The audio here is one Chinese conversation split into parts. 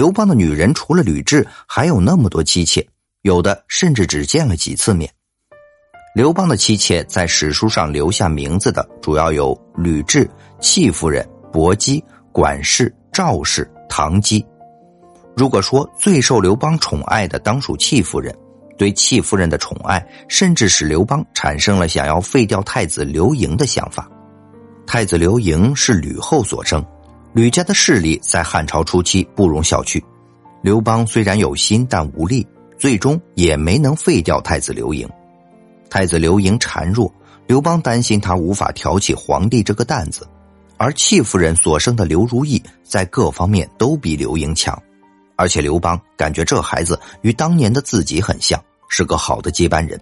刘邦的女人除了吕雉，还有那么多妻妾，有的甚至只见了几次面。刘邦的妻妾在史书上留下名字的，主要有吕雉、戚夫人、薄姬、管氏、赵氏、唐姬。如果说最受刘邦宠爱的当属戚夫人，对戚夫人的宠爱，甚至使刘邦产生了想要废掉太子刘盈的想法。太子刘盈是吕后所生，吕家的势力在汉朝初期不容小觑。刘邦虽然有心，但无力，最终也没能废掉太子刘盈。太子刘盈孱弱，刘邦担心他无法挑起皇帝这个担子，而戚夫人所生的刘如意在各方面都比刘盈强，而且刘邦感觉这孩子与当年的自己很像，是个好的接班人。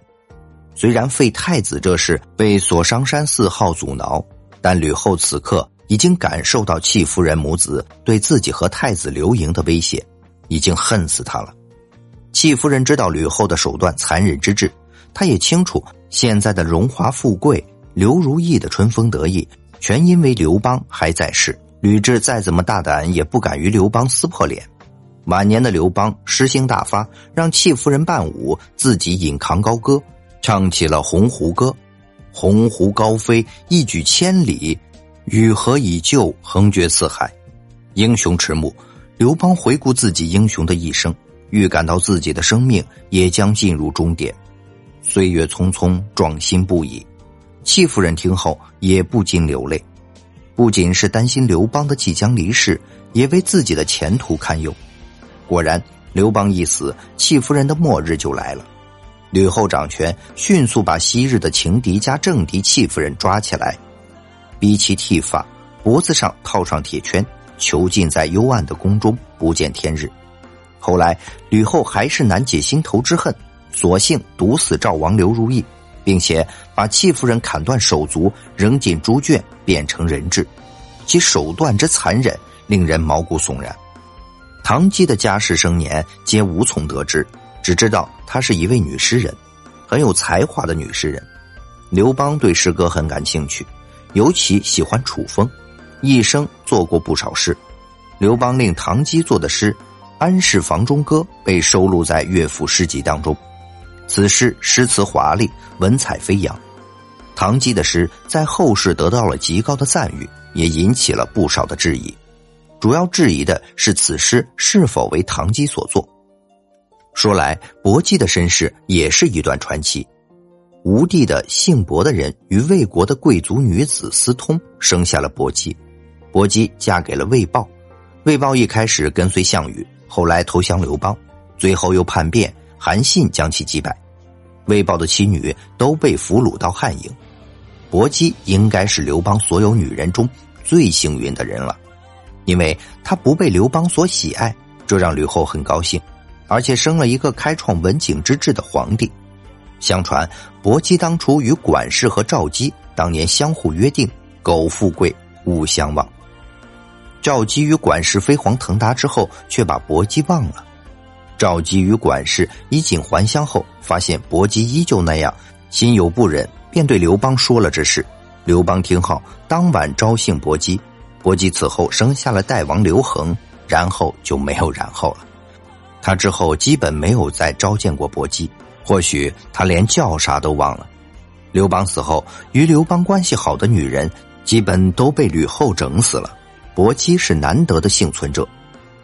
虽然废太子这事被索商山四号阻挠。但吕后此刻已经感受到戚夫人母子对自己和太子刘盈的威胁，已经恨死他了。戚夫人知道吕后的手段残忍之至，她也清楚现在的荣华富贵、刘如意的春风得意，全因为刘邦还在世。吕雉再怎么大胆，也不敢与刘邦撕破脸。晚年的刘邦诗兴大发，让戚夫人伴舞，自己引吭高歌，唱起了《鸿鹄歌》。鸿鹄高飞，一举千里；羽何以旧，横绝四海。英雄迟暮，刘邦回顾自己英雄的一生，预感到自己的生命也将进入终点。岁月匆匆，壮心不已。戚夫人听后也不禁流泪，不仅是担心刘邦的即将离世，也为自己的前途堪忧。果然，刘邦一死，戚夫人的末日就来了。吕后掌权，迅速把昔日的情敌加政敌戚夫人抓起来，逼其剃发，脖子上套上铁圈，囚禁在幽暗的宫中，不见天日。后来，吕后还是难解心头之恨，索性毒死赵王刘如意，并且把戚夫人砍断手足，扔进猪圈，变成人质。其手段之残忍，令人毛骨悚然。唐姬的家世生年，皆无从得知。只知道她是一位女诗人，很有才华的女诗人。刘邦对诗歌很感兴趣，尤其喜欢楚风，一生做过不少诗。刘邦令唐姬作的诗《安氏房中歌》被收录在乐府诗集当中。此诗诗词华丽，文采飞扬。唐姬的诗在后世得到了极高的赞誉，也引起了不少的质疑。主要质疑的是此诗是否为唐姬所作。说来，薄姬的身世也是一段传奇。吴地的姓薄的人与魏国的贵族女子私通，生下了薄姬。薄姬嫁给了魏豹，魏豹一开始跟随项羽，后来投降刘邦，最后又叛变，韩信将其击败。魏豹的妻女都被俘虏到汉营。薄姬应该是刘邦所有女人中最幸运的人了，因为她不被刘邦所喜爱，这让吕后很高兴。而且生了一个开创文景之治的皇帝。相传，薄姬当初与管氏和赵姬当年相互约定：苟富贵，勿相忘。赵姬与管氏飞黄腾达之后，却把薄姬忘了。赵姬与管氏衣锦还乡后，发现薄姬依旧那样，心有不忍，便对刘邦说了这事。刘邦听后，当晚招幸薄姬。薄姬此后生下了代王刘恒，然后就没有然后了。他之后基本没有再召见过薄姬，或许他连叫啥都忘了。刘邦死后，与刘邦关系好的女人基本都被吕后整死了，薄姬是难得的幸存者。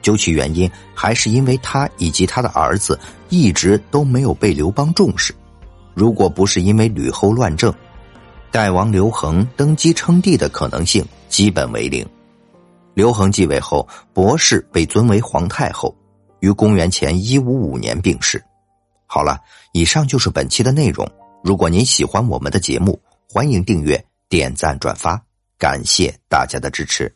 究其原因，还是因为他以及他的儿子一直都没有被刘邦重视。如果不是因为吕后乱政，代王刘恒登基称帝的可能性基本为零。刘恒继位后，薄氏被尊为皇太后。于公元前一五五年病逝。好了，以上就是本期的内容。如果您喜欢我们的节目，欢迎订阅、点赞、转发，感谢大家的支持。